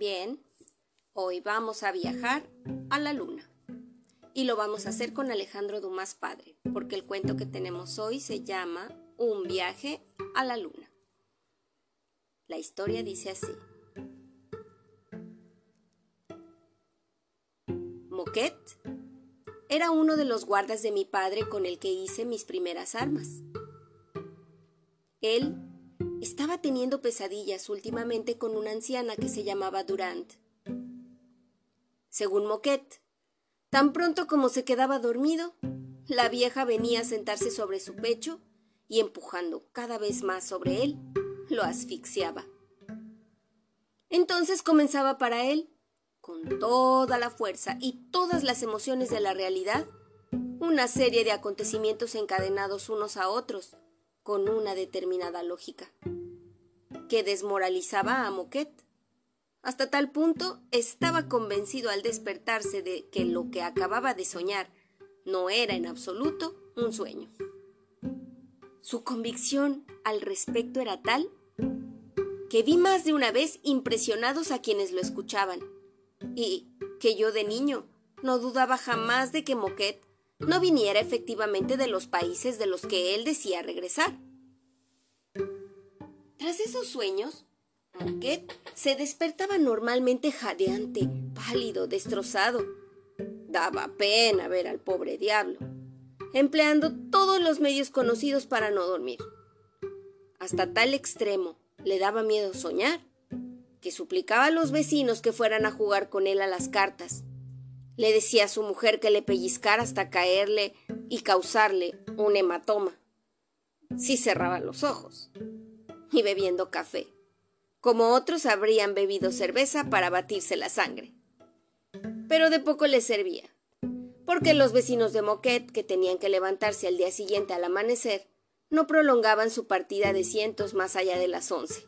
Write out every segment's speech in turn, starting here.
Bien, hoy vamos a viajar a la luna. Y lo vamos a hacer con Alejandro Dumas Padre, porque el cuento que tenemos hoy se llama Un viaje a la luna. La historia dice así. Moquet era uno de los guardas de mi padre con el que hice mis primeras armas. Él estaba teniendo pesadillas últimamente con una anciana que se llamaba Durant. Según Moquet, tan pronto como se quedaba dormido, la vieja venía a sentarse sobre su pecho y empujando cada vez más sobre él, lo asfixiaba. Entonces comenzaba para él, con toda la fuerza y todas las emociones de la realidad, una serie de acontecimientos encadenados unos a otros, con una determinada lógica, que desmoralizaba a Moquet. Hasta tal punto estaba convencido al despertarse de que lo que acababa de soñar no era en absoluto un sueño. Su convicción al respecto era tal que vi más de una vez impresionados a quienes lo escuchaban, y que yo de niño no dudaba jamás de que Moquet no viniera efectivamente de los países de los que él decía regresar. Tras esos sueños, Moquet se despertaba normalmente jadeante, pálido, destrozado. Daba pena ver al pobre diablo, empleando todos los medios conocidos para no dormir. Hasta tal extremo le daba miedo soñar, que suplicaba a los vecinos que fueran a jugar con él a las cartas. Le decía a su mujer que le pellizcara hasta caerle y causarle un hematoma. Si cerraba los ojos. Y bebiendo café, como otros habrían bebido cerveza para batirse la sangre. Pero de poco le servía, porque los vecinos de Moquet, que tenían que levantarse al día siguiente al amanecer, no prolongaban su partida de cientos más allá de las once.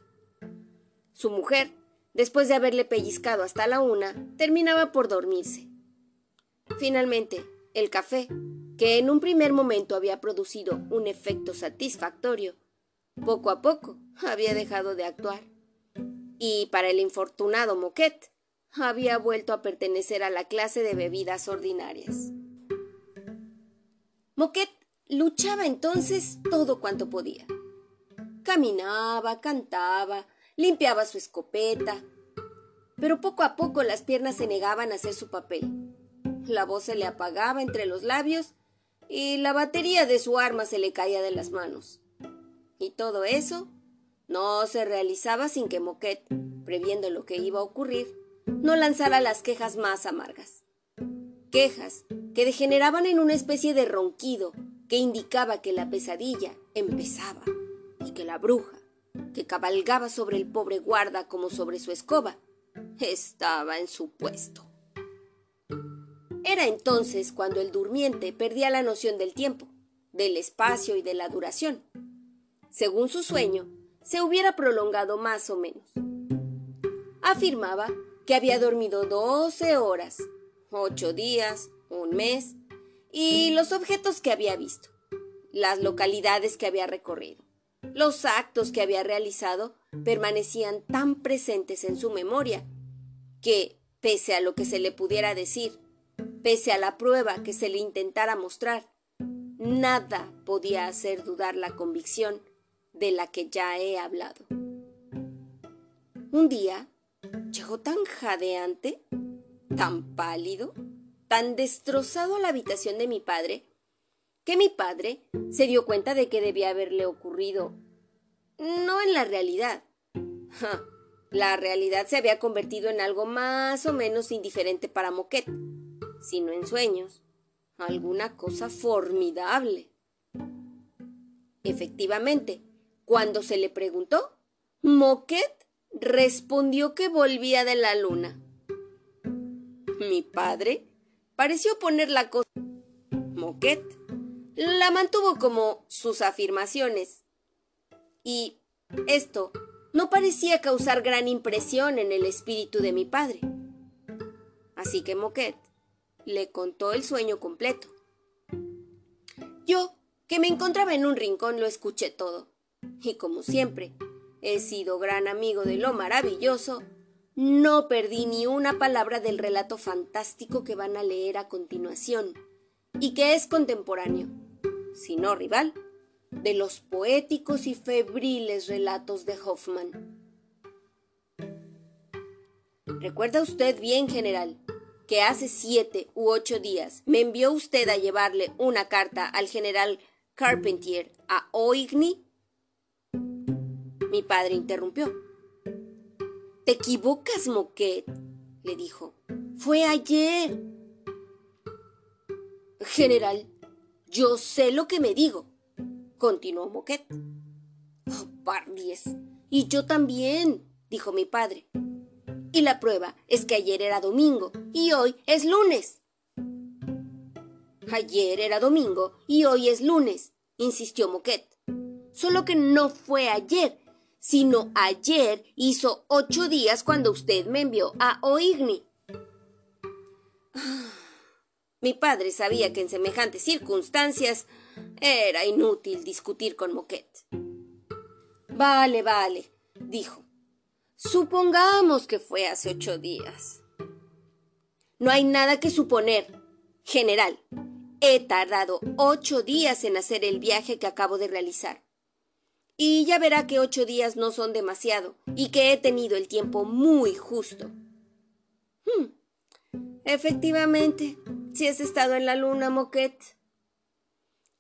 Su mujer, después de haberle pellizcado hasta la una, terminaba por dormirse. Finalmente, el café, que en un primer momento había producido un efecto satisfactorio, poco a poco había dejado de actuar. Y para el infortunado Moquet, había vuelto a pertenecer a la clase de bebidas ordinarias. Moquet Luchaba entonces todo cuanto podía. Caminaba, cantaba, limpiaba su escopeta, pero poco a poco las piernas se negaban a hacer su papel. La voz se le apagaba entre los labios y la batería de su arma se le caía de las manos. Y todo eso no se realizaba sin que Moquet, previendo lo que iba a ocurrir, no lanzara las quejas más amargas. Quejas que degeneraban en una especie de ronquido que indicaba que la pesadilla empezaba y que la bruja, que cabalgaba sobre el pobre guarda como sobre su escoba, estaba en su puesto. Era entonces cuando el durmiente perdía la noción del tiempo, del espacio y de la duración. Según su sueño, se hubiera prolongado más o menos. Afirmaba que había dormido doce horas, ocho días, un mes, y los objetos que había visto, las localidades que había recorrido, los actos que había realizado permanecían tan presentes en su memoria que, pese a lo que se le pudiera decir, pese a la prueba que se le intentara mostrar, nada podía hacer dudar la convicción de la que ya he hablado. Un día llegó tan jadeante, tan pálido, tan destrozado a la habitación de mi padre, que mi padre se dio cuenta de que debía haberle ocurrido. No en la realidad. la realidad se había convertido en algo más o menos indiferente para Moquet, sino en sueños, alguna cosa formidable. Efectivamente, cuando se le preguntó, Moquet respondió que volvía de la luna. Mi padre pareció poner la cosa. Moquet la mantuvo como sus afirmaciones. Y esto no parecía causar gran impresión en el espíritu de mi padre. Así que Moquet le contó el sueño completo. Yo, que me encontraba en un rincón, lo escuché todo. Y como siempre, he sido gran amigo de lo maravilloso, no perdí ni una palabra del relato fantástico que van a leer a continuación, y que es contemporáneo, si no rival, de los poéticos y febriles relatos de Hoffman. ¿Recuerda usted bien, general, que hace siete u ocho días me envió usted a llevarle una carta al general Carpentier a Oigny? Mi padre interrumpió. Te equivocas, Moquet, le dijo. Fue ayer. General, yo sé lo que me digo, continuó Moquet. Oh, pardies. Y yo también, dijo mi padre. Y la prueba es que ayer era domingo y hoy es lunes. Ayer era domingo y hoy es lunes, insistió Moquet. Solo que no fue ayer, sino ayer hizo ocho días cuando usted me envió a Oigni. Mi padre sabía que en semejantes circunstancias era inútil discutir con Moquet. Vale, vale, dijo. Supongamos que fue hace ocho días. No hay nada que suponer. General, he tardado ocho días en hacer el viaje que acabo de realizar. Y ya verá que ocho días no son demasiado y que he tenido el tiempo muy justo. Hmm. Efectivamente, si has estado en la luna, Moquet.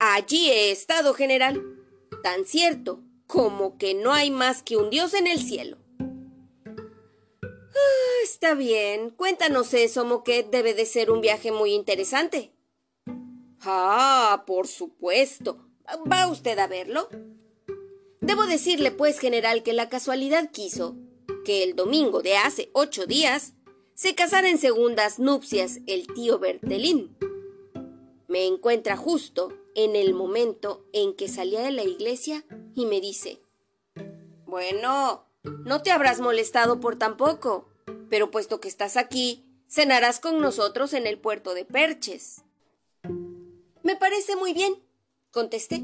Allí he estado, general. Tan cierto como que no hay más que un dios en el cielo. Ah, está bien. Cuéntanos eso, Moquet. Debe de ser un viaje muy interesante. Ah, por supuesto. ¿Va usted a verlo? Debo decirle, pues, general, que la casualidad quiso que el domingo de hace ocho días se casara en segundas nupcias el tío Bertelín. Me encuentra justo en el momento en que salía de la iglesia y me dice, Bueno, no te habrás molestado por tan poco, pero puesto que estás aquí, cenarás con nosotros en el puerto de Perches. Me parece muy bien, contesté.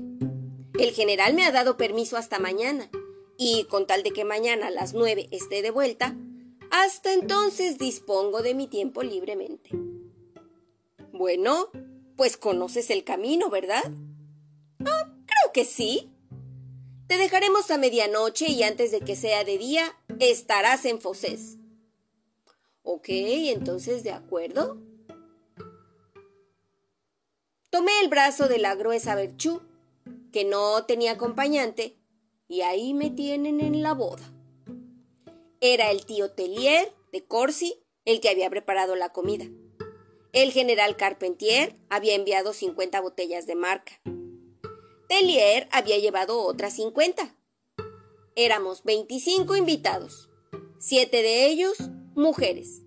El general me ha dado permiso hasta mañana, y con tal de que mañana a las nueve esté de vuelta, hasta entonces dispongo de mi tiempo libremente. Bueno, pues conoces el camino, ¿verdad? Ah, creo que sí. Te dejaremos a medianoche y antes de que sea de día estarás en Fosés. Ok, entonces de acuerdo. Tomé el brazo de la gruesa Berchú, que no tenía acompañante, y ahí me tienen en la boda. Era el tío Tellier de Corsi el que había preparado la comida. El general Carpentier había enviado 50 botellas de marca. Tellier había llevado otras 50. Éramos 25 invitados, siete de ellos mujeres.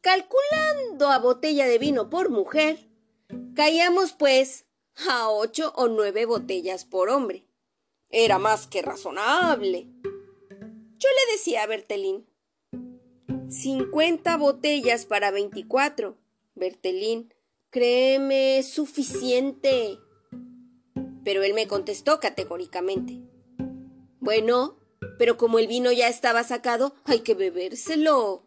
Calculando a botella de vino por mujer, caíamos pues a ocho o nueve botellas por hombre. Era más que razonable. Yo le decía a Bertelín, cincuenta botellas para veinticuatro. Bertelín, créeme, es suficiente. Pero él me contestó categóricamente. Bueno, pero como el vino ya estaba sacado, hay que bebérselo.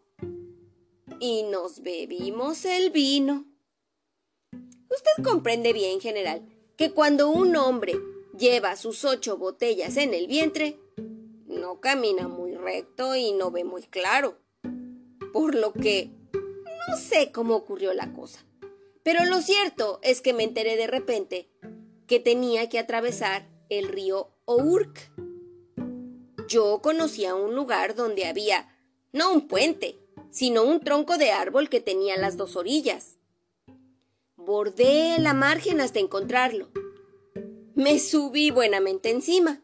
Y nos bebimos el vino. Usted comprende bien, general, que cuando un hombre lleva sus ocho botellas en el vientre, no camina muy recto y no ve muy claro. Por lo que no sé cómo ocurrió la cosa. Pero lo cierto es que me enteré de repente que tenía que atravesar el río Ourk. Yo conocía un lugar donde había no un puente, sino un tronco de árbol que tenía las dos orillas. Bordé la margen hasta encontrarlo. Me subí buenamente encima,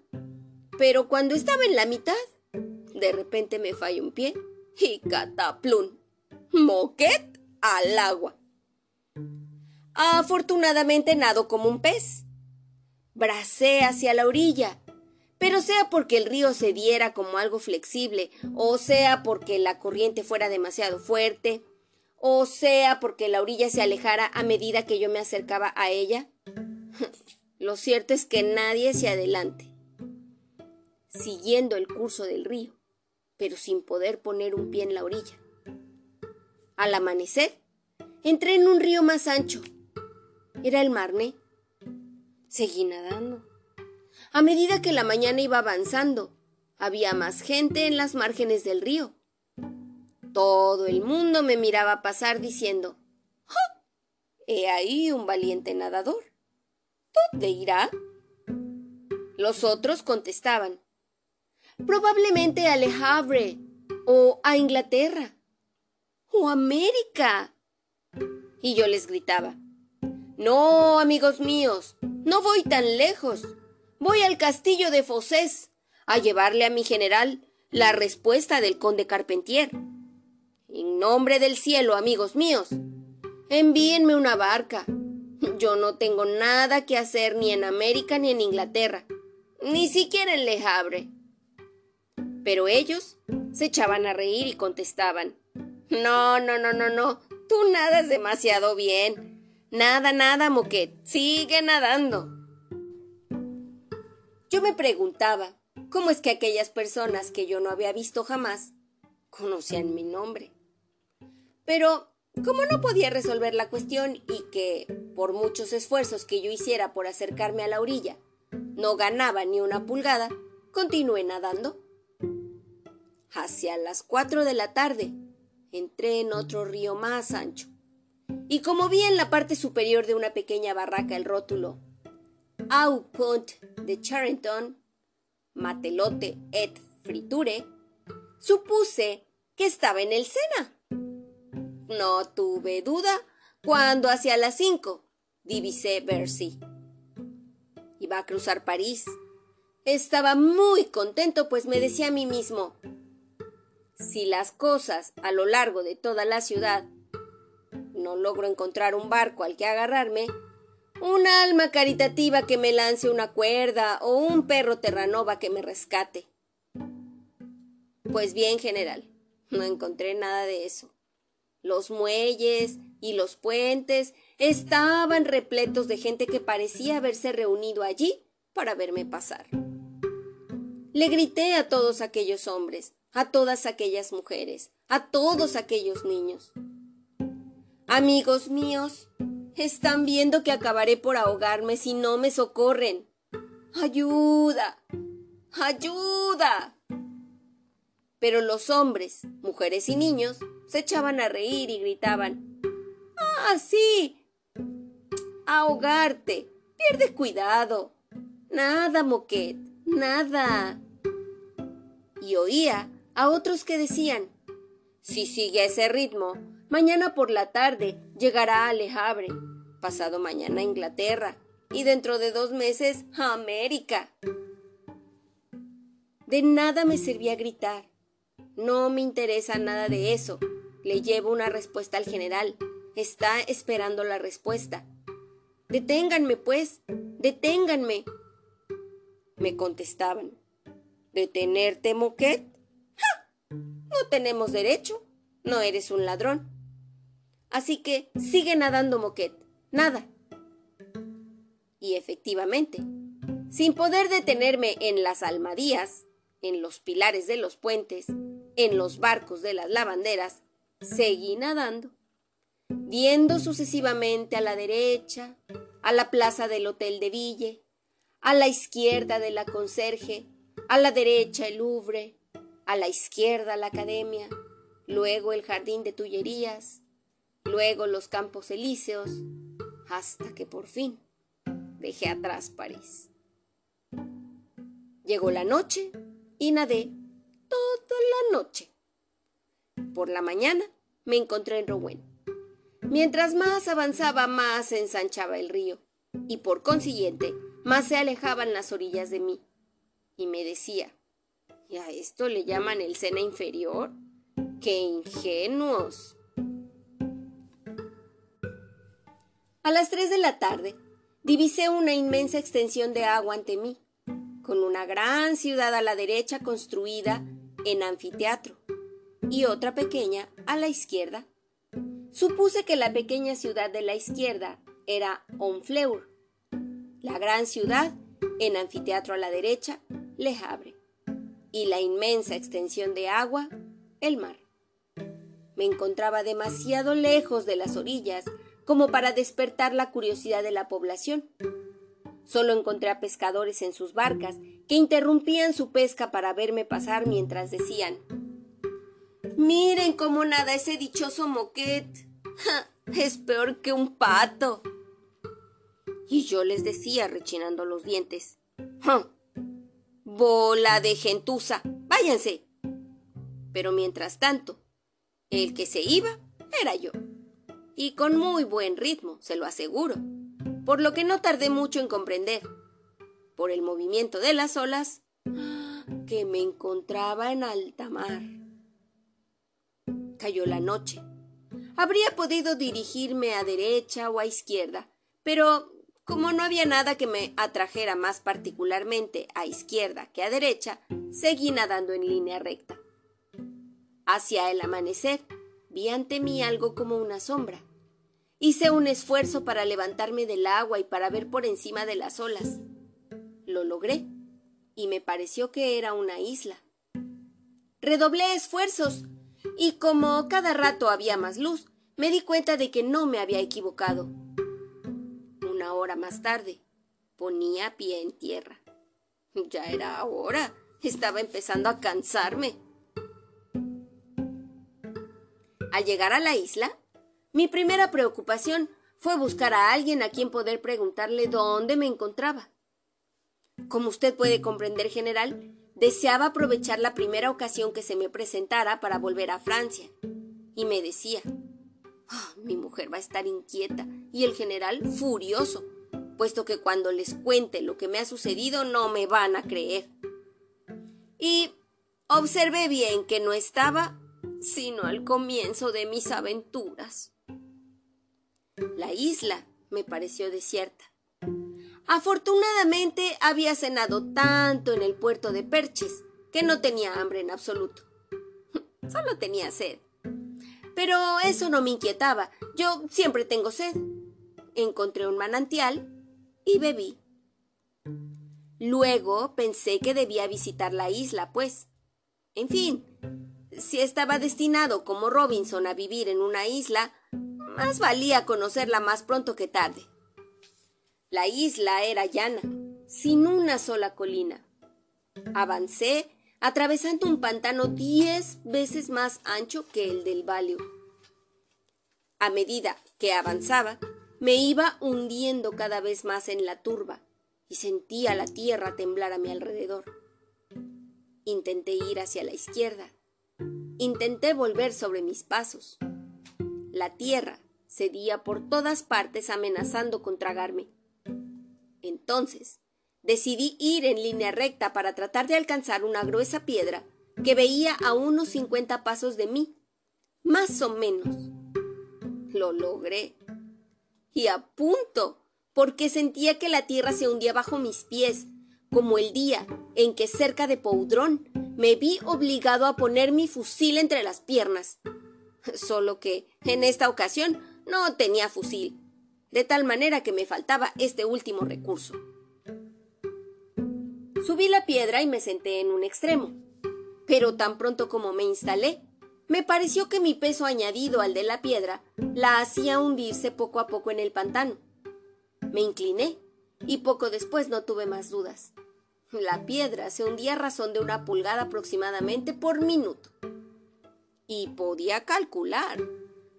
pero cuando estaba en la mitad, de repente me falló un pie y cataplún. Moquet al agua. Afortunadamente nado como un pez. Bracé hacia la orilla pero sea porque el río se diera como algo flexible, o sea porque la corriente fuera demasiado fuerte, o sea porque la orilla se alejara a medida que yo me acercaba a ella. Lo cierto es que nadie se adelante, siguiendo el curso del río, pero sin poder poner un pie en la orilla. Al amanecer, entré en un río más ancho. Era el Marne. Seguí nadando. A medida que la mañana iba avanzando, había más gente en las márgenes del río. Todo el mundo me miraba pasar diciendo, ¡Oh! He ahí un valiente nadador. ¿Dónde irá? Los otros contestaban, probablemente a Le Havre o a Inglaterra o América. Y yo les gritaba, no, amigos míos, no voy tan lejos. Voy al castillo de Fosés a llevarle a mi general la respuesta del conde Carpentier. En nombre del cielo, amigos míos, envíenme una barca. Yo no tengo nada que hacer ni en América ni en Inglaterra, ni siquiera en Le Havre. Pero ellos se echaban a reír y contestaban, no, no, no, no, no, tú nadas demasiado bien. Nada, nada, Moquet, sigue nadando. Yo me preguntaba, ¿cómo es que aquellas personas que yo no había visto jamás conocían mi nombre? Pero, como no podía resolver la cuestión y que, por muchos esfuerzos que yo hiciera por acercarme a la orilla, no ganaba ni una pulgada, continué nadando. Hacia las cuatro de la tarde entré en otro río más ancho, y como vi en la parte superior de una pequeña barraca el rótulo Au Pont de Charenton, matelote et friture, supuse que estaba en el Sena. No tuve duda cuando hacia las cinco divisé Bercy. Iba a cruzar París. Estaba muy contento, pues me decía a mí mismo, si las cosas a lo largo de toda la ciudad no logro encontrar un barco al que agarrarme, un alma caritativa que me lance una cuerda o un perro terranova que me rescate. Pues bien, general, no encontré nada de eso. Los muelles y los puentes estaban repletos de gente que parecía haberse reunido allí para verme pasar. Le grité a todos aquellos hombres, a todas aquellas mujeres, a todos aquellos niños. Amigos míos, están viendo que acabaré por ahogarme si no me socorren. ¡Ayuda! ¡Ayuda! Pero los hombres, mujeres y niños se echaban a reír y gritaban ¡Ah, sí! Ahogarte. Pierde cuidado. Nada, Moquet, nada. Y oía a otros que decían Si sigue ese ritmo, mañana por la tarde llegará a Le Havre, pasado mañana a Inglaterra y dentro de dos meses a América. De nada me servía gritar. No me interesa nada de eso. Le llevo una respuesta al general. Está esperando la respuesta. Deténganme, pues. Deténganme. Me contestaban. ¿Detenerte, Moquet? No tenemos derecho. No eres un ladrón. Así que sigue nadando, Moquet. Nada. Y efectivamente, sin poder detenerme en las almadías, en los pilares de los puentes, en los barcos de las lavanderas, seguí nadando, viendo sucesivamente a la derecha, a la plaza del Hotel de Ville, a la izquierda de la Conserje, a la derecha el Louvre, a la izquierda la academia, luego el jardín de Tullerías, luego los campos elíseos, hasta que por fin dejé atrás París. Llegó la noche y nadé toda la noche. Por la mañana me encontré en Rouen. Mientras más avanzaba, más se ensanchaba el río, y por consiguiente, más se alejaban las orillas de mí. Y me decía, ¿Y a esto le llaman el sena inferior? ¡Qué ingenuos! A las tres de la tarde, divisé una inmensa extensión de agua ante mí, con una gran ciudad a la derecha construida en anfiteatro y otra pequeña a la izquierda. Supuse que la pequeña ciudad de la izquierda era Honfleur, la gran ciudad en anfiteatro a la derecha, Le Havre. y la inmensa extensión de agua, el mar. Me encontraba demasiado lejos de las orillas como para despertar la curiosidad de la población. Solo encontré a pescadores en sus barcas que interrumpían su pesca para verme pasar mientras decían Miren cómo nada ese dichoso moquet. es peor que un pato. Y yo les decía, rechinando los dientes, bola de gentuza, váyanse. Pero mientras tanto, el que se iba era yo. Y con muy buen ritmo, se lo aseguro. Por lo que no tardé mucho en comprender, por el movimiento de las olas, que me encontraba en alta mar. Cayó la noche. Habría podido dirigirme a derecha o a izquierda, pero como no había nada que me atrajera más particularmente a izquierda que a derecha, seguí nadando en línea recta. Hacia el amanecer, vi ante mí algo como una sombra. Hice un esfuerzo para levantarme del agua y para ver por encima de las olas. Lo logré, y me pareció que era una isla. Redoblé esfuerzos, y como cada rato había más luz, me di cuenta de que no me había equivocado. Una hora más tarde, ponía pie en tierra. Ya era hora. Estaba empezando a cansarme. Al llegar a la isla, mi primera preocupación fue buscar a alguien a quien poder preguntarle dónde me encontraba. Como usted puede comprender, general, deseaba aprovechar la primera ocasión que se me presentara para volver a Francia. Y me decía, ah, mi mujer va a estar inquieta y el general furioso, puesto que cuando les cuente lo que me ha sucedido no me van a creer. Y observé bien que no estaba sino al comienzo de mis aventuras. La isla me pareció desierta. Afortunadamente había cenado tanto en el puerto de Perches que no tenía hambre en absoluto. Solo tenía sed. Pero eso no me inquietaba. Yo siempre tengo sed. Encontré un manantial y bebí. Luego pensé que debía visitar la isla, pues. En fin, si estaba destinado como Robinson a vivir en una isla, más valía conocerla más pronto que tarde. La isla era llana, sin una sola colina. Avancé atravesando un pantano diez veces más ancho que el del Valio. A medida que avanzaba, me iba hundiendo cada vez más en la turba y sentía la tierra temblar a mi alrededor. Intenté ir hacia la izquierda, Intenté volver sobre mis pasos. La tierra cedía por todas partes amenazando con tragarme. Entonces, decidí ir en línea recta para tratar de alcanzar una gruesa piedra que veía a unos cincuenta pasos de mí, más o menos. Lo logré. Y a punto, porque sentía que la tierra se hundía bajo mis pies, como el día en que cerca de Poudrón me vi obligado a poner mi fusil entre las piernas. Solo que, en esta ocasión, no tenía fusil, de tal manera que me faltaba este último recurso. Subí la piedra y me senté en un extremo, pero tan pronto como me instalé, me pareció que mi peso añadido al de la piedra la hacía hundirse poco a poco en el pantano. Me incliné y poco después no tuve más dudas. La piedra se hundía a razón de una pulgada aproximadamente por minuto. Y podía calcular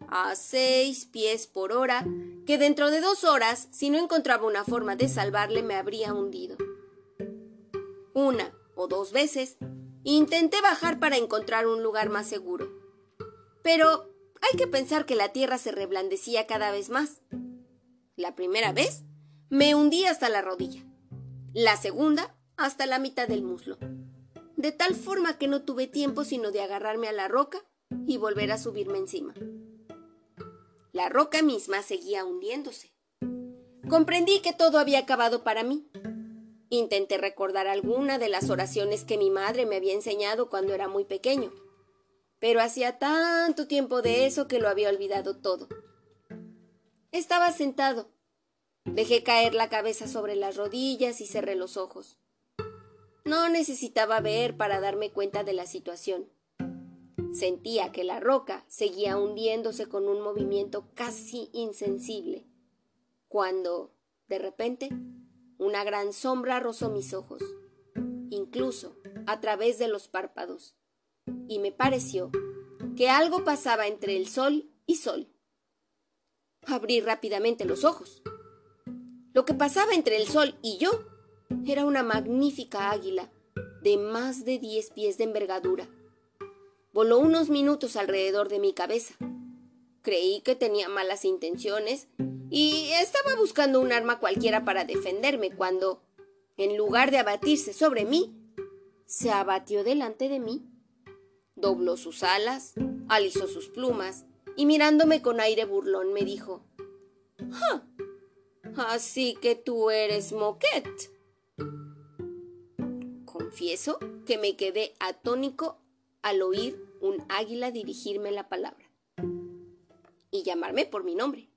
a seis pies por hora que dentro de dos horas, si no encontraba una forma de salvarle, me habría hundido. Una o dos veces intenté bajar para encontrar un lugar más seguro. Pero hay que pensar que la tierra se reblandecía cada vez más. La primera vez me hundí hasta la rodilla. La segunda hasta la mitad del muslo, de tal forma que no tuve tiempo sino de agarrarme a la roca y volver a subirme encima. La roca misma seguía hundiéndose. Comprendí que todo había acabado para mí. Intenté recordar alguna de las oraciones que mi madre me había enseñado cuando era muy pequeño, pero hacía tanto tiempo de eso que lo había olvidado todo. Estaba sentado. Dejé caer la cabeza sobre las rodillas y cerré los ojos. No necesitaba ver para darme cuenta de la situación. Sentía que la roca seguía hundiéndose con un movimiento casi insensible, cuando, de repente, una gran sombra rozó mis ojos, incluso a través de los párpados, y me pareció que algo pasaba entre el sol y sol. Abrí rápidamente los ojos. Lo que pasaba entre el sol y yo era una magnífica águila de más de diez pies de envergadura. Voló unos minutos alrededor de mi cabeza. Creí que tenía malas intenciones y estaba buscando un arma cualquiera para defenderme cuando, en lugar de abatirse sobre mí, se abatió delante de mí. Dobló sus alas, alisó sus plumas y mirándome con aire burlón me dijo, ¡Ja! Así que tú eres Moquette. Confieso que me quedé atónico al oír un águila dirigirme la palabra y llamarme por mi nombre.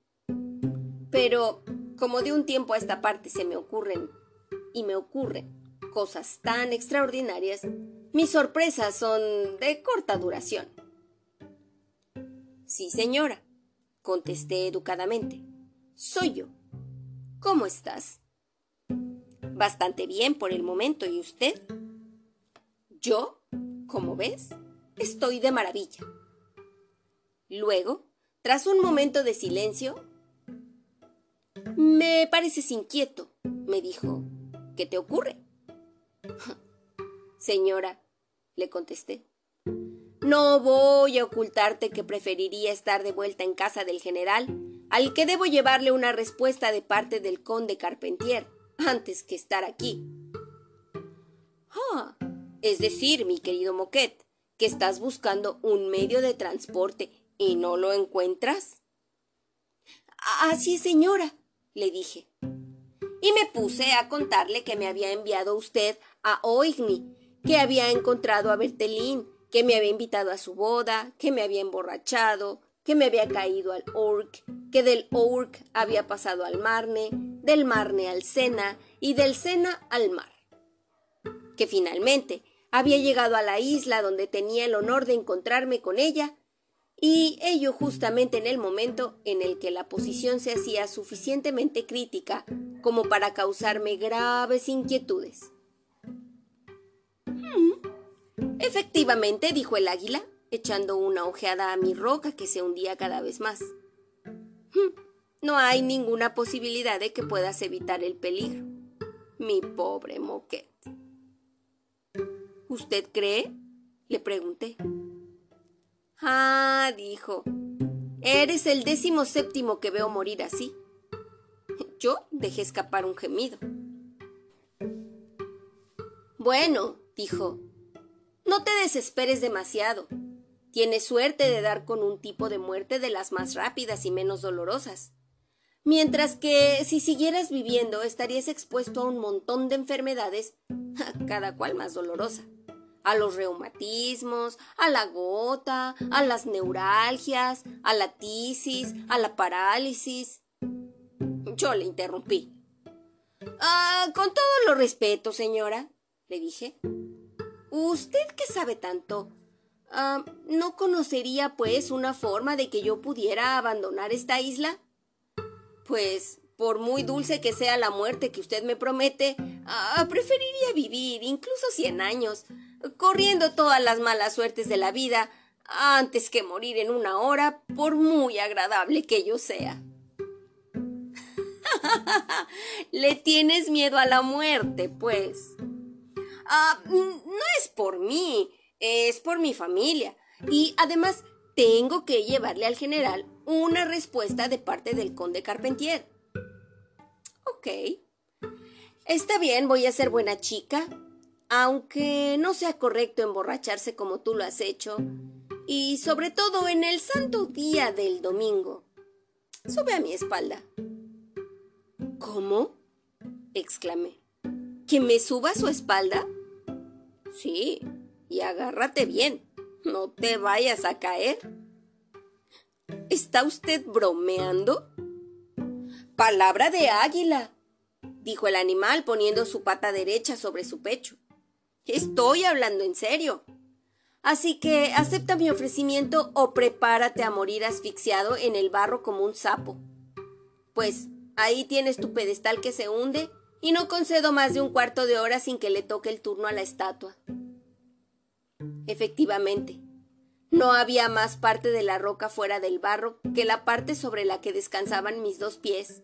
Pero como de un tiempo a esta parte se me ocurren y me ocurren cosas tan extraordinarias, mis sorpresas son de corta duración. Sí, señora, contesté educadamente. Soy yo. ¿Cómo estás? Bastante bien por el momento. ¿Y usted? Yo, como ves, estoy de maravilla. Luego, tras un momento de silencio, me pareces inquieto, me dijo. ¿Qué te ocurre? Señora, le contesté. No voy a ocultarte que preferiría estar de vuelta en casa del general, al que debo llevarle una respuesta de parte del conde Carpentier, antes que estar aquí. Ah, es decir, mi querido Moquet, que estás buscando un medio de transporte y no lo encuentras. Así es, señora, le dije. Y me puse a contarle que me había enviado usted a Oigny, que había encontrado a Bertelín, que me había invitado a su boda, que me había emborrachado, que me había caído al Orc, que del Orc había pasado al Marne, del Marne al Sena y del Sena al mar. Que finalmente había llegado a la isla donde tenía el honor de encontrarme con ella y ello justamente en el momento en el que la posición se hacía suficientemente crítica como para causarme graves inquietudes. Hmm, efectivamente, dijo el águila, echando una ojeada a mi roca que se hundía cada vez más. Hmm, no hay ninguna posibilidad de que puedas evitar el peligro. Mi pobre Moquet. ¿Usted cree? le pregunté. Ah, dijo. Eres el décimo séptimo que veo morir así. Yo dejé escapar un gemido. Bueno, dijo, no te desesperes demasiado. Tienes suerte de dar con un tipo de muerte de las más rápidas y menos dolorosas. Mientras que si siguieras viviendo estarías expuesto a un montón de enfermedades, cada cual más dolorosa a los reumatismos, a la gota, a las neuralgias, a la tisis, a la parálisis. Yo le interrumpí. Ah, con todo lo respeto, señora, le dije. ¿Usted que sabe tanto? Ah, ¿No conocería, pues, una forma de que yo pudiera abandonar esta isla? Pues, por muy dulce que sea la muerte que usted me promete, ah, preferiría vivir incluso cien años, corriendo todas las malas suertes de la vida antes que morir en una hora, por muy agradable que yo sea. Le tienes miedo a la muerte, pues. Ah, no es por mí, es por mi familia. Y además tengo que llevarle al general una respuesta de parte del conde Carpentier. Ok. Está bien, voy a ser buena chica aunque no sea correcto emborracharse como tú lo has hecho, y sobre todo en el santo día del domingo. Sube a mi espalda. ¿Cómo? exclamé. ¿Que me suba a su espalda? Sí, y agárrate bien. No te vayas a caer. ¿Está usted bromeando? Palabra de águila, dijo el animal poniendo su pata derecha sobre su pecho. Estoy hablando en serio. Así que acepta mi ofrecimiento o prepárate a morir asfixiado en el barro como un sapo. Pues ahí tienes tu pedestal que se hunde y no concedo más de un cuarto de hora sin que le toque el turno a la estatua. Efectivamente, no había más parte de la roca fuera del barro que la parte sobre la que descansaban mis dos pies,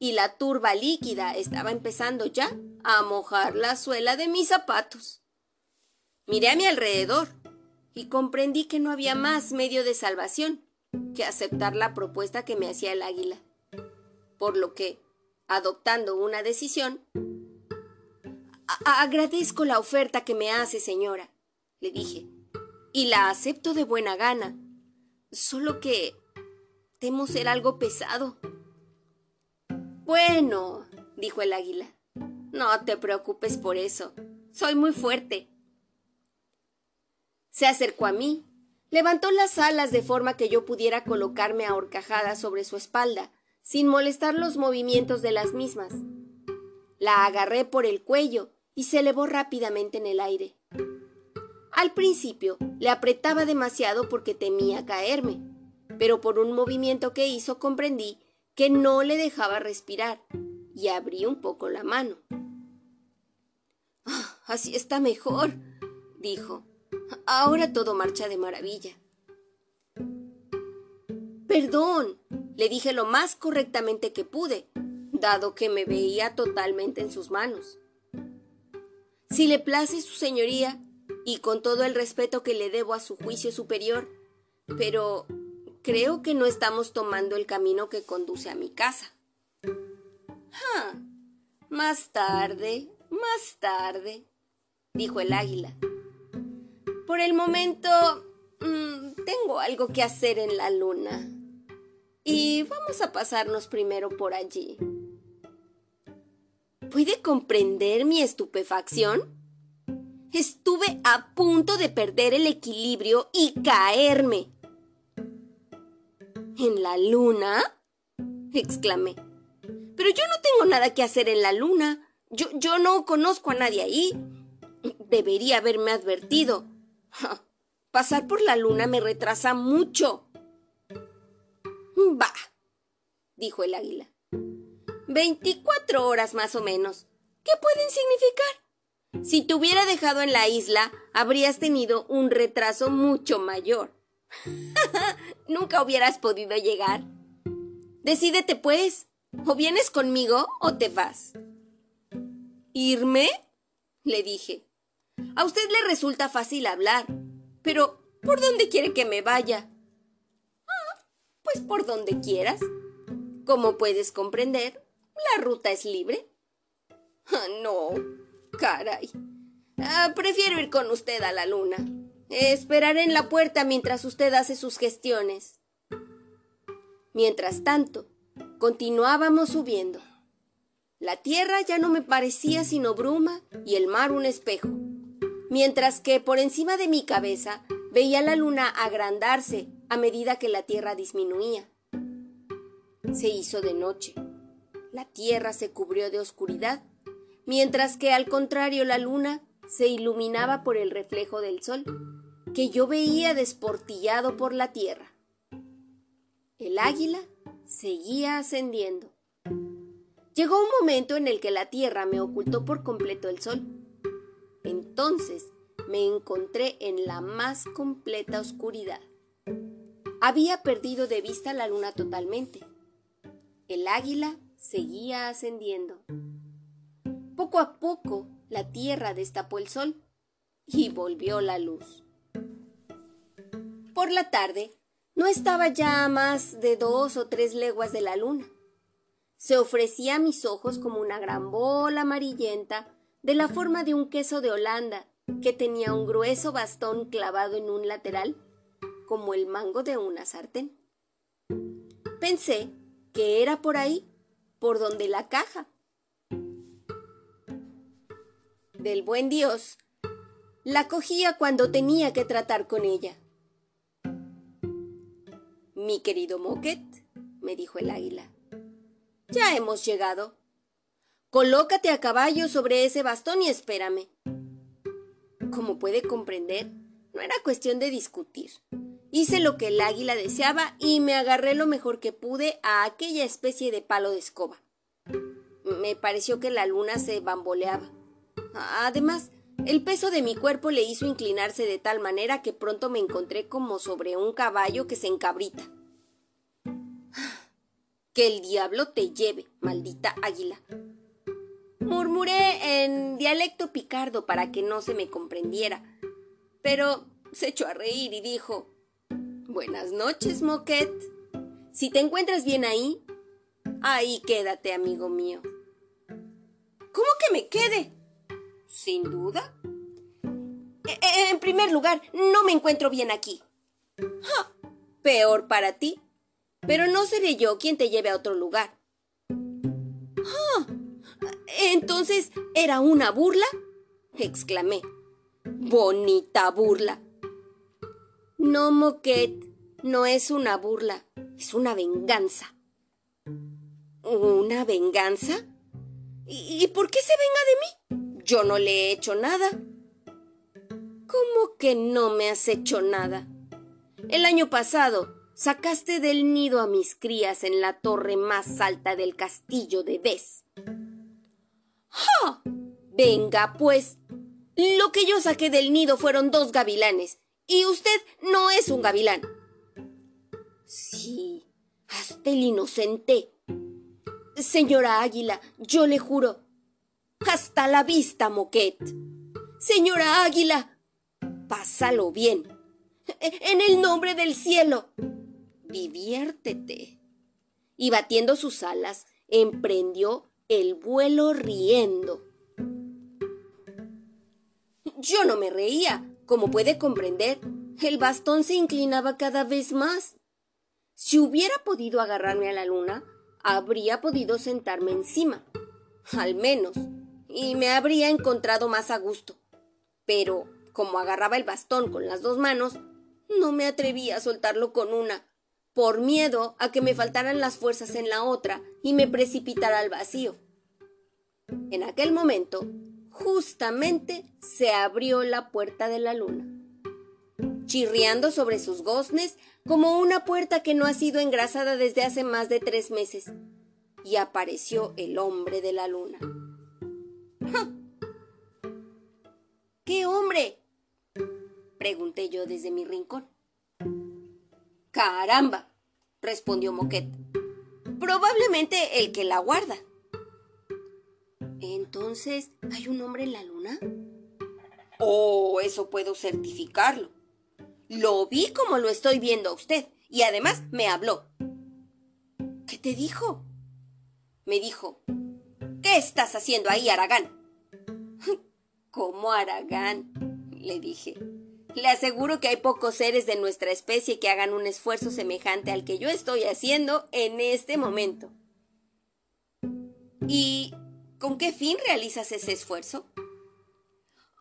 y la turba líquida estaba empezando ya a mojar la suela de mis zapatos. Miré a mi alrededor y comprendí que no había más medio de salvación que aceptar la propuesta que me hacía el águila. Por lo que, adoptando una decisión, agradezco la oferta que me hace, señora, le dije, y la acepto de buena gana. Solo que temo ser algo pesado. Bueno, dijo el águila, no te preocupes por eso. Soy muy fuerte. Se acercó a mí, levantó las alas de forma que yo pudiera colocarme a sobre su espalda, sin molestar los movimientos de las mismas. La agarré por el cuello y se elevó rápidamente en el aire. Al principio le apretaba demasiado porque temía caerme, pero por un movimiento que hizo comprendí que no le dejaba respirar y abrí un poco la mano. Ah, así está mejor, dijo. Ahora todo marcha de maravilla. Perdón, le dije lo más correctamente que pude, dado que me veía totalmente en sus manos. Si le place su señoría, y con todo el respeto que le debo a su juicio superior, pero creo que no estamos tomando el camino que conduce a mi casa. Ah, más tarde, más tarde, dijo el águila. Por el momento mm, tengo algo que hacer en la luna. Y vamos a pasarnos primero por allí. ¿Puede comprender mi estupefacción? Estuve a punto de perder el equilibrio y caerme. ¿En la luna? exclamé. Pero yo no tengo nada que hacer en la luna. Yo, yo no conozco a nadie ahí. Debería haberme advertido. Pasar por la luna me retrasa mucho. Bah, dijo el águila. Veinticuatro horas más o menos. ¿Qué pueden significar? Si te hubiera dejado en la isla, habrías tenido un retraso mucho mayor. Nunca hubieras podido llegar. Decídete, pues. O vienes conmigo o te vas. ¿Irme? le dije. A usted le resulta fácil hablar, pero ¿por dónde quiere que me vaya? Ah, pues por donde quieras. Como puedes comprender, la ruta es libre. Ah, no, caray. Ah, prefiero ir con usted a la luna. Esperaré en la puerta mientras usted hace sus gestiones. Mientras tanto, continuábamos subiendo. La tierra ya no me parecía sino bruma y el mar un espejo mientras que por encima de mi cabeza veía la luna agrandarse a medida que la tierra disminuía. Se hizo de noche. La tierra se cubrió de oscuridad, mientras que al contrario la luna se iluminaba por el reflejo del sol, que yo veía desportillado por la tierra. El águila seguía ascendiendo. Llegó un momento en el que la tierra me ocultó por completo el sol entonces me encontré en la más completa oscuridad. Había perdido de vista la luna totalmente. El águila seguía ascendiendo. Poco a poco la tierra destapó el sol y volvió la luz. Por la tarde no estaba ya a más de dos o tres leguas de la luna. Se ofrecía a mis ojos como una gran bola amarillenta de la forma de un queso de Holanda, que tenía un grueso bastón clavado en un lateral, como el mango de una sartén. Pensé que era por ahí, por donde la caja. Del buen Dios, la cogía cuando tenía que tratar con ella. Mi querido Moquet, me dijo el águila, ya hemos llegado. Colócate a caballo sobre ese bastón y espérame. Como puede comprender, no era cuestión de discutir. Hice lo que el águila deseaba y me agarré lo mejor que pude a aquella especie de palo de escoba. Me pareció que la luna se bamboleaba. Además, el peso de mi cuerpo le hizo inclinarse de tal manera que pronto me encontré como sobre un caballo que se encabrita. Que el diablo te lleve, maldita águila. Murmuré en dialecto picardo para que no se me comprendiera, pero se echó a reír y dijo Buenas noches, Moquet. Si te encuentras bien ahí, ahí quédate, amigo mío. ¿Cómo que me quede? Sin duda. E, e, en primer lugar, no me encuentro bien aquí. Peor para ti. Pero no seré yo quien te lleve a otro lugar. Entonces, ¿era una burla? exclamé. Bonita burla. No, Moquet, no es una burla, es una venganza. ¿Una venganza? ¿Y, por qué se venga de mí? Yo no le he hecho nada. ¿Cómo que no me has hecho nada? El año pasado sacaste del nido a mis crías en la torre más alta del castillo de Bes. ¡Ja! Venga, pues. Lo que yo saqué del nido fueron dos gavilanes y usted no es un gavilán. Sí, hasta el inocente. Señora Águila, yo le juro. Hasta la vista, Moquet. Señora Águila, pásalo bien. En el nombre del cielo. Diviértete. Y batiendo sus alas, emprendió el vuelo riendo. Yo no me reía, como puede comprender, el bastón se inclinaba cada vez más. Si hubiera podido agarrarme a la luna, habría podido sentarme encima, al menos, y me habría encontrado más a gusto. Pero, como agarraba el bastón con las dos manos, no me atrevía a soltarlo con una, por miedo a que me faltaran las fuerzas en la otra y me precipitara al vacío. En aquel momento, justamente se abrió la puerta de la luna, chirriando sobre sus goznes como una puerta que no ha sido engrasada desde hace más de tres meses, y apareció el hombre de la luna. ¿Qué hombre? pregunté yo desde mi rincón. Caramba, respondió Moquet. Probablemente el que la guarda. Entonces, ¿hay un hombre en la luna? Oh, eso puedo certificarlo. Lo vi como lo estoy viendo a usted y además me habló. ¿Qué te dijo? Me dijo, ¿qué estás haciendo ahí, Aragán? ¿Cómo Aragán? le dije. Le aseguro que hay pocos seres de nuestra especie que hagan un esfuerzo semejante al que yo estoy haciendo en este momento. ¿Y ¿Con qué fin realizas ese esfuerzo?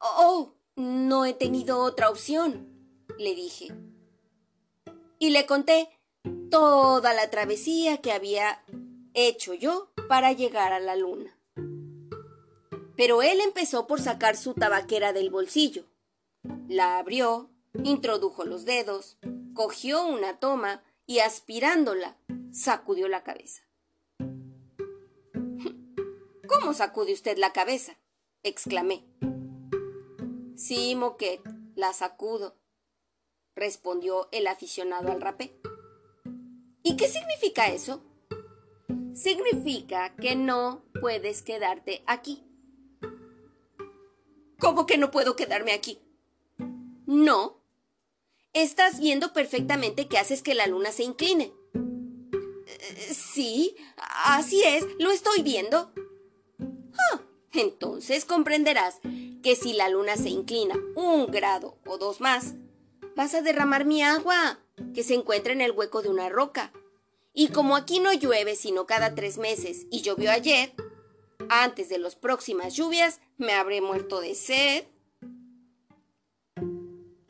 Oh, no he tenido otra opción, le dije. Y le conté toda la travesía que había hecho yo para llegar a la luna. Pero él empezó por sacar su tabaquera del bolsillo. La abrió, introdujo los dedos, cogió una toma y aspirándola, sacudió la cabeza. ¿Cómo sacude usted la cabeza? exclamé. Sí, Moquet, la sacudo, respondió el aficionado al rapé. ¿Y qué significa eso? Significa que no puedes quedarte aquí. ¿Cómo que no puedo quedarme aquí? No. Estás viendo perfectamente que haces que la luna se incline. Eh, sí, así es, lo estoy viendo. Ah, entonces comprenderás que si la luna se inclina un grado o dos más, vas a derramar mi agua, que se encuentra en el hueco de una roca. Y como aquí no llueve sino cada tres meses y llovió ayer, antes de las próximas lluvias me habré muerto de sed.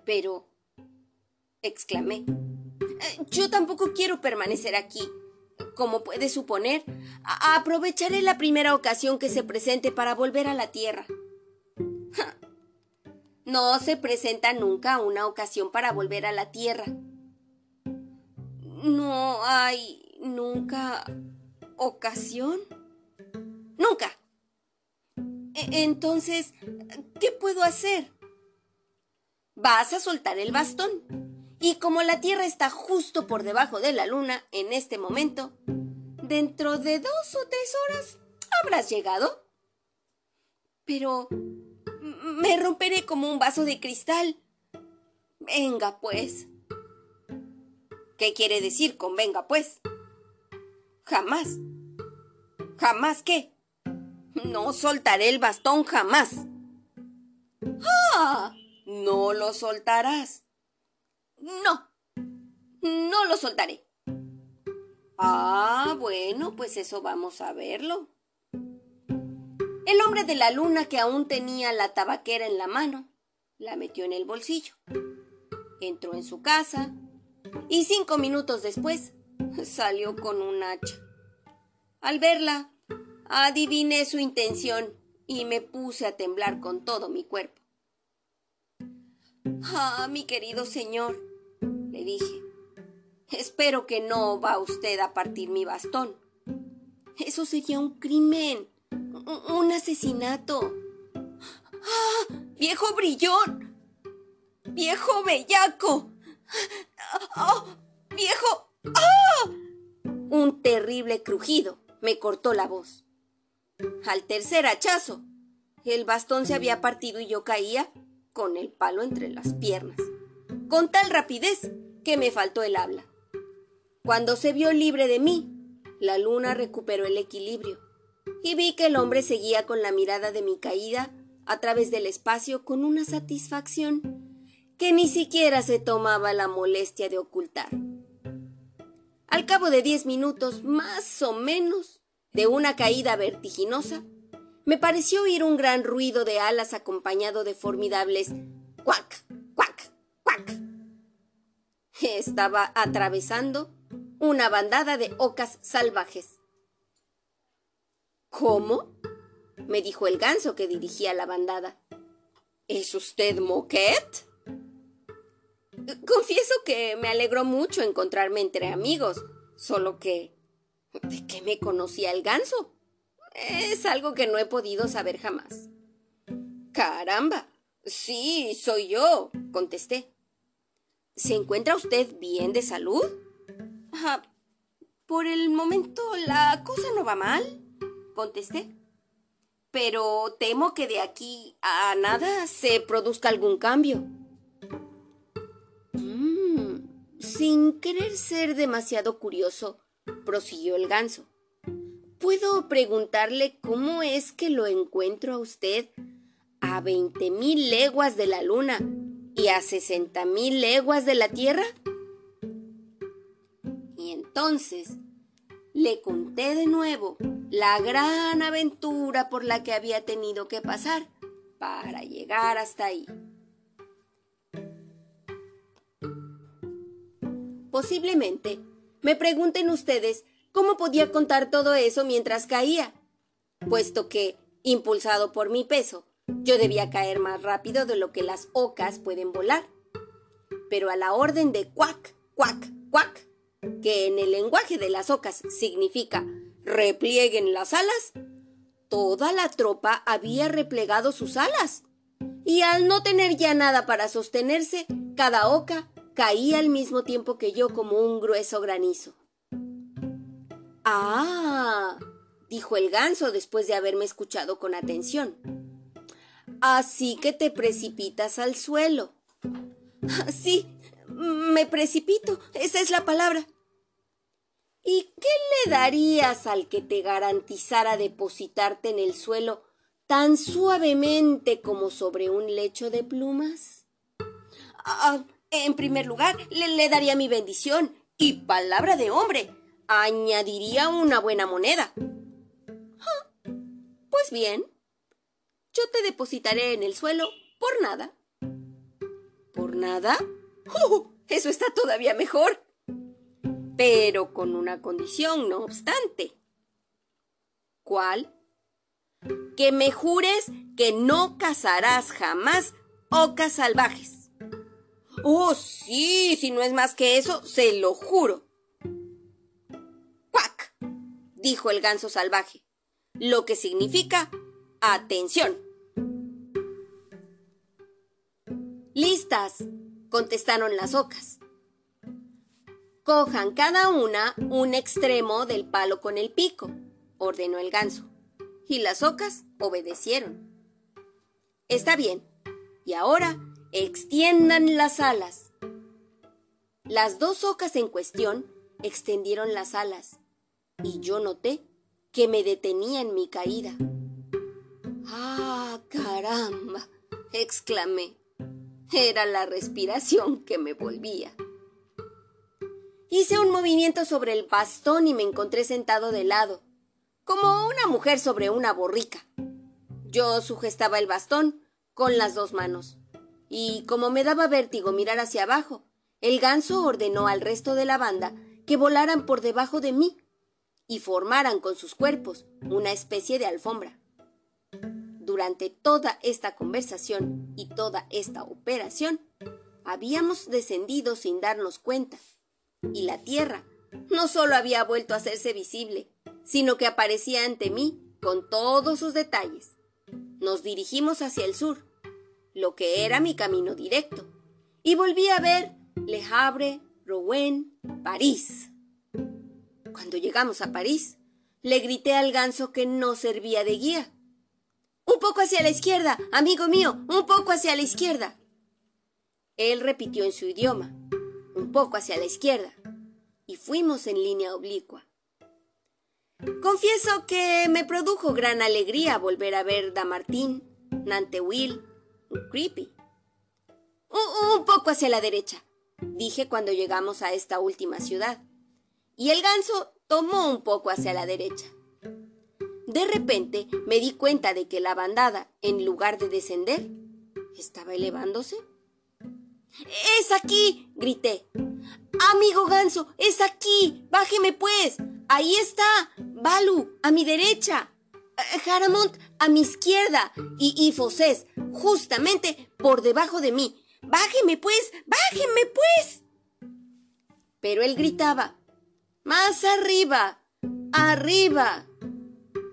Pero, exclamé, yo tampoco quiero permanecer aquí como puede suponer, aprovecharé la primera ocasión que se presente para volver a la Tierra. No se presenta nunca una ocasión para volver a la tierra. No hay nunca ocasión. Nunca. E, entonces, ¿qué puedo hacer? Vas a soltar el bastón. Y como la Tierra está justo por debajo de la Luna en este momento, dentro de dos o tres horas habrás llegado. Pero me romperé como un vaso de cristal. Venga, pues. ¿Qué quiere decir con venga, pues? Jamás. ¿Jamás qué? No soltaré el bastón jamás. ¡Ah! No lo soltarás. No. No lo soltaré. Ah, bueno, pues eso vamos a verlo. El hombre de la luna, que aún tenía la tabaquera en la mano, la metió en el bolsillo. Entró en su casa y cinco minutos después salió con un hacha. Al verla, adiviné su intención y me puse a temblar con todo mi cuerpo. Ah, mi querido señor, le dije, espero que no va usted a partir mi bastón. Eso sería un crimen, un asesinato. ¡Ah! ¡Viejo brillón! ¡Viejo bellaco! ¡Oh! ¡Viejo! ¡Ah! Un terrible crujido me cortó la voz. Al tercer hachazo, el bastón se había partido y yo caía con el palo entre las piernas, con tal rapidez que me faltó el habla. Cuando se vio libre de mí, la luna recuperó el equilibrio y vi que el hombre seguía con la mirada de mi caída a través del espacio con una satisfacción que ni siquiera se tomaba la molestia de ocultar. Al cabo de diez minutos, más o menos, de una caída vertiginosa, me pareció oír un gran ruido de alas acompañado de formidables cuac, cuac, cuac. Estaba atravesando una bandada de ocas salvajes. ¿Cómo? me dijo el ganso que dirigía la bandada. ¿Es usted Moquet? Confieso que me alegró mucho encontrarme entre amigos, solo que... ¿De qué me conocía el ganso? Es algo que no he podido saber jamás. Caramba. Sí, soy yo, contesté. ¿Se encuentra usted bien de salud? por el momento la cosa no va mal, contesté. Pero temo que de aquí a nada se produzca algún cambio. Mm, sin querer ser demasiado curioso, prosiguió el ganso. ¿Puedo preguntarle cómo es que lo encuentro a usted a veinte mil leguas de la luna y a sesenta mil leguas de la Tierra? Y entonces le conté de nuevo la gran aventura por la que había tenido que pasar para llegar hasta ahí. Posiblemente me pregunten ustedes ¿Cómo podía contar todo eso mientras caía? Puesto que, impulsado por mi peso, yo debía caer más rápido de lo que las ocas pueden volar. Pero a la orden de cuac, cuac, cuac, que en el lenguaje de las ocas significa replieguen las alas, toda la tropa había replegado sus alas. Y al no tener ya nada para sostenerse, cada oca caía al mismo tiempo que yo como un grueso granizo. Ah, dijo el ganso después de haberme escuchado con atención. Así que te precipitas al suelo. Sí, me precipito, esa es la palabra. ¿Y qué le darías al que te garantizara depositarte en el suelo tan suavemente como sobre un lecho de plumas? Ah, en primer lugar, le, daría mi bendición y palabra de hombre añadiría una buena moneda. pues bien, yo te depositaré en el suelo por nada. ¿Por nada? ¡Oh! Eso está todavía mejor. Pero con una condición, no obstante. ¿Cuál? Que me jures que no cazarás jamás ocas salvajes. Oh, sí, si no es más que eso, se lo juro. ¡Cuac! dijo el ganso salvaje, lo que significa atención. Listas, contestaron las ocas. Cojan cada una un extremo del palo con el pico, ordenó el ganso. Y las ocas obedecieron. Está bien. Y ahora extiendan las alas. Las dos ocas en cuestión extendieron las alas y yo noté que me detenía en mi caída. ¡Ah, caramba! exclamé. Era la respiración que me volvía. Hice un movimiento sobre el bastón y me encontré sentado de lado, como una mujer sobre una borrica. Yo sugestaba el bastón con las dos manos, y como me daba vértigo mirar hacia abajo, el ganso ordenó al resto de la banda que volaran por debajo de mí y formaran con sus cuerpos una especie de alfombra. Durante toda esta conversación y toda esta operación, habíamos descendido sin darnos cuenta, y la tierra no solo había vuelto a hacerse visible, sino que aparecía ante mí con todos sus detalles. Nos dirigimos hacia el sur, lo que era mi camino directo, y volví a ver Le Havre, Rouen, París. Cuando llegamos a París, le grité al ganso que no servía de guía. Un poco hacia la izquierda, amigo mío, un poco hacia la izquierda. Él repitió en su idioma, un poco hacia la izquierda, y fuimos en línea oblicua. Confieso que me produjo gran alegría volver a ver Damartín, Nantehuil, Creepy. Un, poco hacia la derecha, dije cuando llegamos a esta última ciudad y el ganso tomó un poco hacia la derecha. De repente me di cuenta de que la bandada, en lugar de descender, estaba elevándose. ¡Es aquí! grité. Amigo ganso, es aquí. Bájeme pues. Ahí está. Balu, a mi derecha. Jaramont, a mi izquierda. Y, y justamente por debajo de mí. Bájeme pues, bájeme pues. Pero él gritaba, más arriba. Arriba.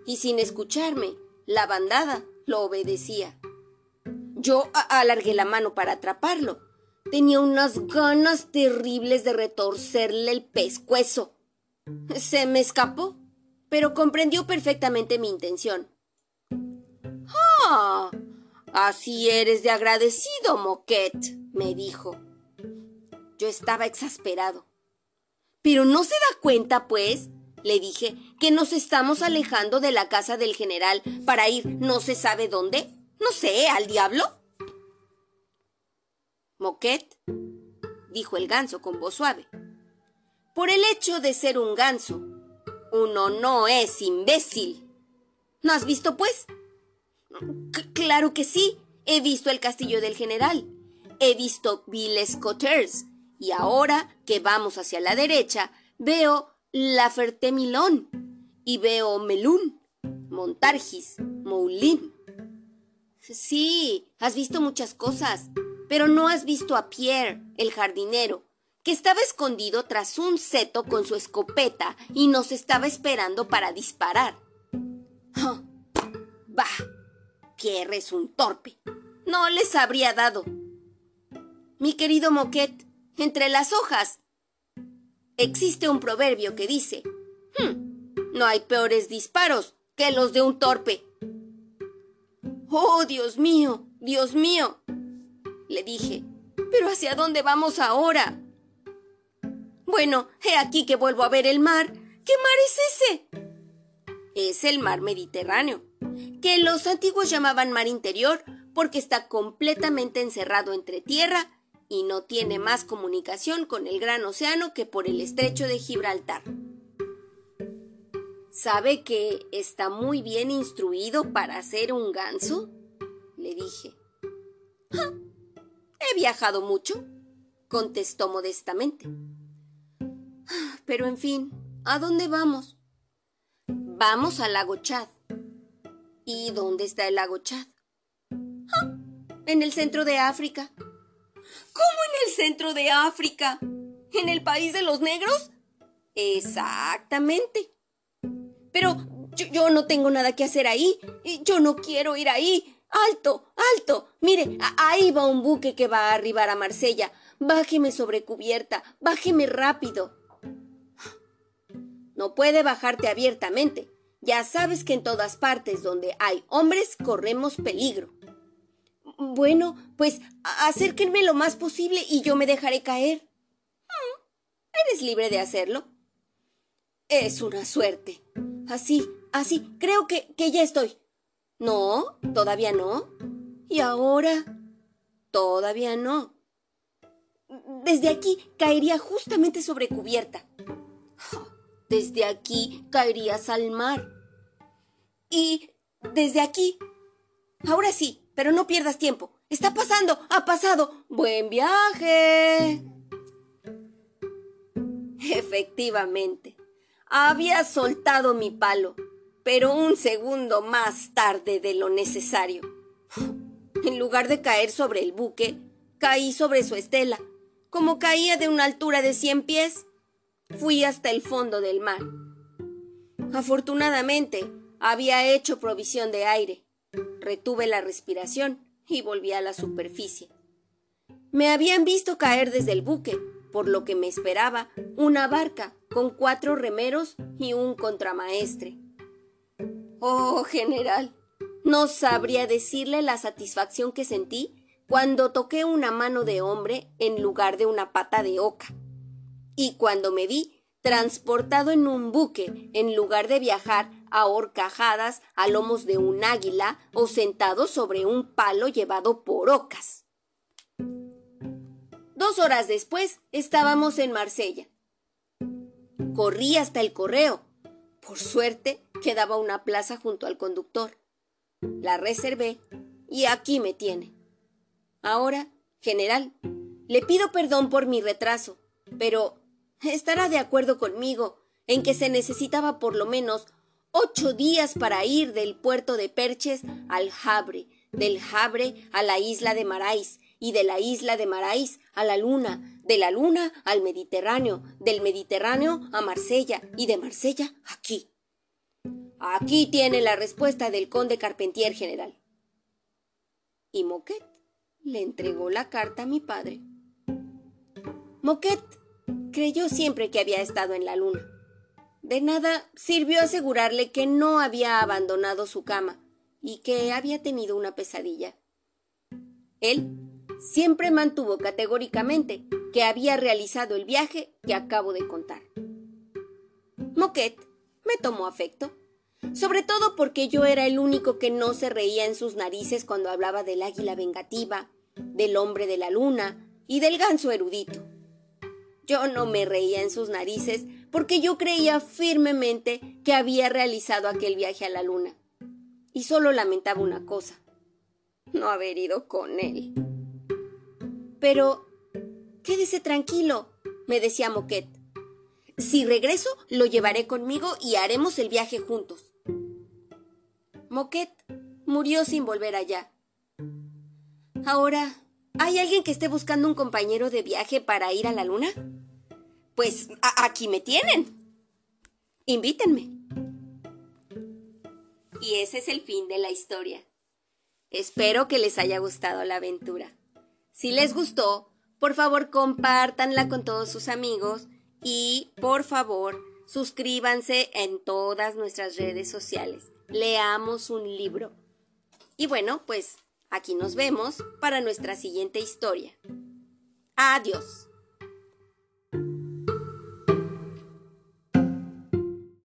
Y sin escucharme, la bandada lo obedecía. Yo alargué la mano para atraparlo. Tenía unas ganas terribles de retorcerle el pescuezo. Se me escapó, pero comprendió perfectamente mi intención. ¡Ah! Así eres de agradecido, Moquet, me dijo. Yo estaba exasperado. Pero no se da cuenta, pues, le dije, que nos estamos alejando de la casa del general para ir no se sabe dónde. No sé, al diablo. Moquet, dijo el ganso con voz suave. Por el hecho de ser un ganso, uno no es imbécil. ¿No has visto, pues? claro que sí. He visto el castillo del general. He visto Villes Cotters y ahora que vamos hacia la derecha, veo La Ferté-Milon y veo Melun, Montargis, Moulin. Sí, has visto muchas cosas, pero no has visto a Pierre, el jardinero, que estaba escondido tras un seto con su escopeta y nos estaba esperando para disparar. bah, Pierre es un torpe. No les habría dado. Mi querido Moquet, entre las hojas. Existe un proverbio que dice, hmm, no hay peores disparos que los de un torpe. Oh, Dios mío, Dios mío, le dije, pero ¿hacia dónde vamos ahora? Bueno, he aquí que vuelvo a ver el mar. ¿Qué mar es ese? Es el mar Mediterráneo, que los antiguos llamaban mar interior porque está completamente encerrado entre tierra y no tiene más comunicación con el gran océano que por el estrecho de Gibraltar. ¿Sabe que está muy bien instruido para ser un ganso? le dije. He viajado mucho, contestó modestamente. Pero en fin, ¿a dónde vamos? Vamos al lago Chad. ¿Y dónde está el lago Chad? en el centro de África. ¿Cómo en el centro de África? ¿En el país de los negros? Exactamente. Pero yo, no tengo nada que hacer ahí. Yo no quiero ir ahí. Alto, alto. Mire, ahí va un buque que va a arribar a Marsella. Bájeme sobre cubierta. Bájeme rápido. No puede bajarte abiertamente. Ya sabes que en todas partes donde hay hombres corremos peligro. Bueno, pues acérquenme lo más posible y yo me dejaré caer. Mm, eres libre de hacerlo. Es una suerte. Así, así, creo que, que ya estoy. No, todavía no. ¿Y ahora? Todavía no. Desde aquí caería justamente sobre cubierta. Desde aquí caerías al mar. Y desde aquí. Ahora sí, pero no pierdas tiempo. Está pasando, ha pasado. Buen viaje. Efectivamente, había soltado mi palo, pero un segundo más tarde de lo necesario. En lugar de caer sobre el buque, caí sobre su estela. Como caía de una altura de cien pies, fui hasta el fondo del mar. Afortunadamente, había hecho provisión de aire. Retuve la respiración y volví a la superficie. Me habían visto caer desde el buque, por lo que me esperaba una barca con cuatro remeros y un contramaestre. Oh, general, no sabría decirle la satisfacción que sentí cuando toqué una mano de hombre en lugar de una pata de oca. Y cuando me vi transportado en un buque en lugar de viajar a horcajadas a lomos de un águila o sentado sobre un palo llevado por ocas. Dos horas después estábamos en Marsella. Corrí hasta el correo. Por suerte quedaba una plaza junto al conductor. La reservé y aquí me tiene. Ahora, general, le pido perdón por mi retraso, pero estará de acuerdo conmigo en que se necesitaba por lo menos ocho días para ir del puerto de Perches al Habre, del Habre a la isla de Marais y de la isla de Marais a la Luna, de la Luna al Mediterráneo, del Mediterráneo a Marsella y de Marsella aquí. Aquí tiene la respuesta del conde Carpentier general. Y Moquet le entregó la carta a mi padre. Moquet creyó siempre que había estado en la luna. De nada sirvió asegurarle que no había abandonado su cama y que había tenido una pesadilla. Él siempre mantuvo categóricamente que había realizado el viaje que acabo de contar. Moquet me tomó afecto, sobre todo porque yo era el único que no se reía en sus narices cuando hablaba del águila vengativa, del hombre de la luna y del ganso erudito. Yo no me reía en sus narices porque yo creía firmemente que había realizado aquel viaje a la luna. Y solo lamentaba una cosa, no haber ido con él. Pero, quédese tranquilo, me decía Moquet. Si regreso, lo llevaré conmigo y haremos el viaje juntos. Moquet murió sin volver allá. Ahora, ¿hay alguien que esté buscando un compañero de viaje para ir a la luna? Pues aquí me tienen. Invítenme. Y ese es el fin de la historia. Espero que les haya gustado la aventura. Si les gustó, por favor compártanla con todos sus amigos y por favor suscríbanse en todas nuestras redes sociales. Leamos un libro. Y bueno, pues Aquí nos vemos para nuestra siguiente historia. Adiós.